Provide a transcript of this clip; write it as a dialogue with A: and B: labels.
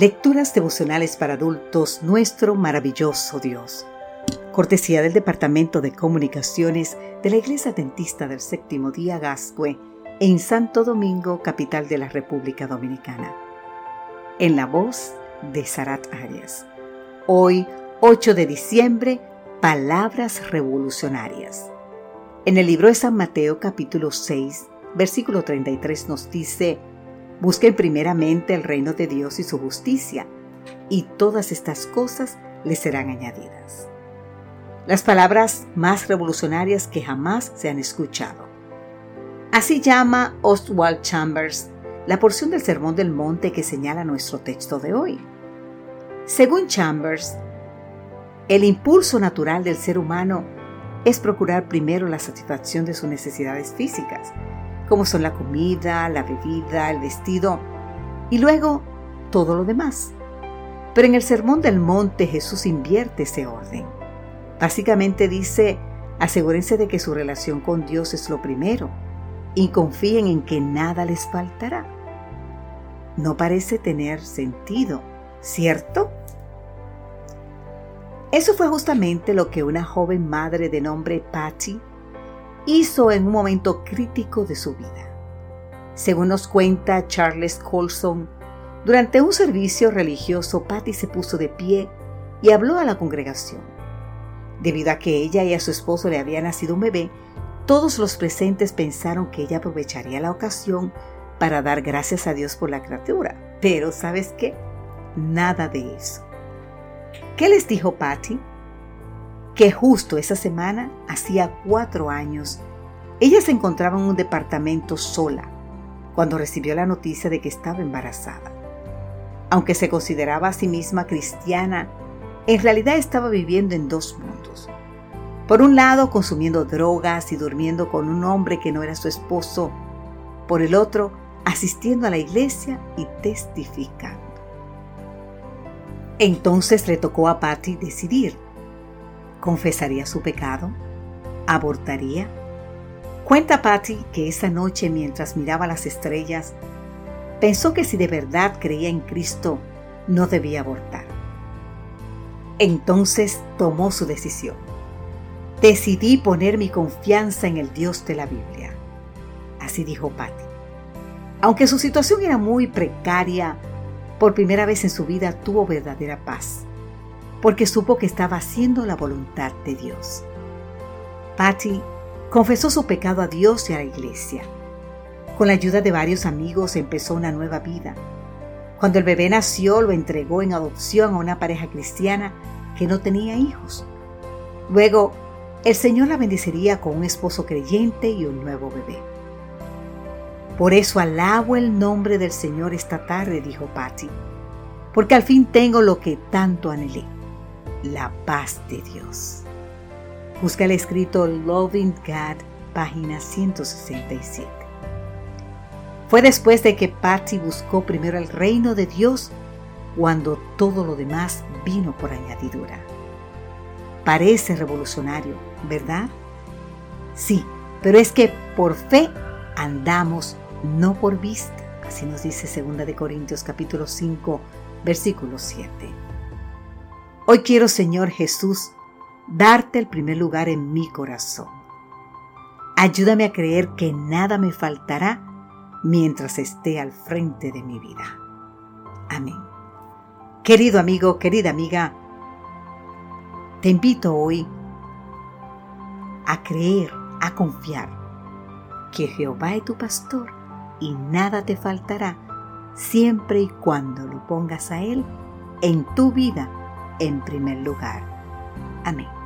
A: Lecturas devocionales para adultos, nuestro maravilloso Dios. Cortesía del Departamento de Comunicaciones de la Iglesia Dentista del Séptimo Día Gascue en Santo Domingo, capital de la República Dominicana. En la voz de Sarat Arias. Hoy, 8 de diciembre, Palabras Revolucionarias. En el libro de San Mateo capítulo 6, versículo 33 nos dice, Busquen primeramente el reino de Dios y su justicia, y todas estas cosas les serán añadidas. Las palabras más revolucionarias que jamás se han escuchado. Así llama Oswald Chambers la porción del Sermón del Monte que señala nuestro texto de hoy. Según Chambers, el impulso natural del ser humano es procurar primero la satisfacción de sus necesidades físicas, como son la comida, la bebida, el vestido y luego todo lo demás. Pero en el Sermón del Monte Jesús invierte ese orden. Básicamente dice, asegúrense de que su relación con Dios es lo primero y confíen en que nada les faltará. No parece tener sentido, ¿cierto? Eso fue justamente lo que una joven madre de nombre Patty hizo en un momento crítico de su vida. Según nos cuenta Charles Colson, durante un servicio religioso Patty se puso de pie y habló a la congregación. Debido a que ella y a su esposo le había nacido un bebé, todos los presentes pensaron que ella aprovecharía la ocasión para dar gracias a Dios por la criatura. Pero ¿sabes qué? Nada de eso. ¿Qué les dijo Patty? Que justo esa semana, hacía cuatro años, ella se encontraba en un departamento sola cuando recibió la noticia de que estaba embarazada. Aunque se consideraba a sí misma cristiana, en realidad estaba viviendo en dos mundos. Por un lado, consumiendo drogas y durmiendo con un hombre que no era su esposo. Por el otro, asistiendo a la iglesia y testificando. Entonces le tocó a Patty decidir ¿Confesaría su pecado? ¿Abortaría? Cuenta Patty que esa noche mientras miraba las estrellas, pensó que si de verdad creía en Cristo, no debía abortar. Entonces tomó su decisión. Decidí poner mi confianza en el Dios de la Biblia. Así dijo Patty. Aunque su situación era muy precaria, por primera vez en su vida tuvo verdadera paz porque supo que estaba haciendo la voluntad de Dios. Patty confesó su pecado a Dios y a la iglesia. Con la ayuda de varios amigos empezó una nueva vida. Cuando el bebé nació lo entregó en adopción a una pareja cristiana que no tenía hijos. Luego, el Señor la bendecería con un esposo creyente y un nuevo bebé. Por eso alabo el nombre del Señor esta tarde, dijo Patty, porque al fin tengo lo que tanto anhelé la paz de Dios. Busca el escrito Loving God, página 167. Fue después de que Patsy buscó primero el reino de Dios cuando todo lo demás vino por añadidura. Parece revolucionario, ¿verdad? Sí, pero es que por fe andamos, no por vista. Así nos dice 2 de Corintios capítulo 5, versículo 7. Hoy quiero, Señor Jesús, darte el primer lugar en mi corazón. Ayúdame a creer que nada me faltará mientras esté al frente de mi vida. Amén. Querido amigo, querida amiga, te invito hoy a creer, a confiar que Jehová es tu pastor y nada te faltará siempre y cuando lo pongas a Él en tu vida en primer lugar. Amén.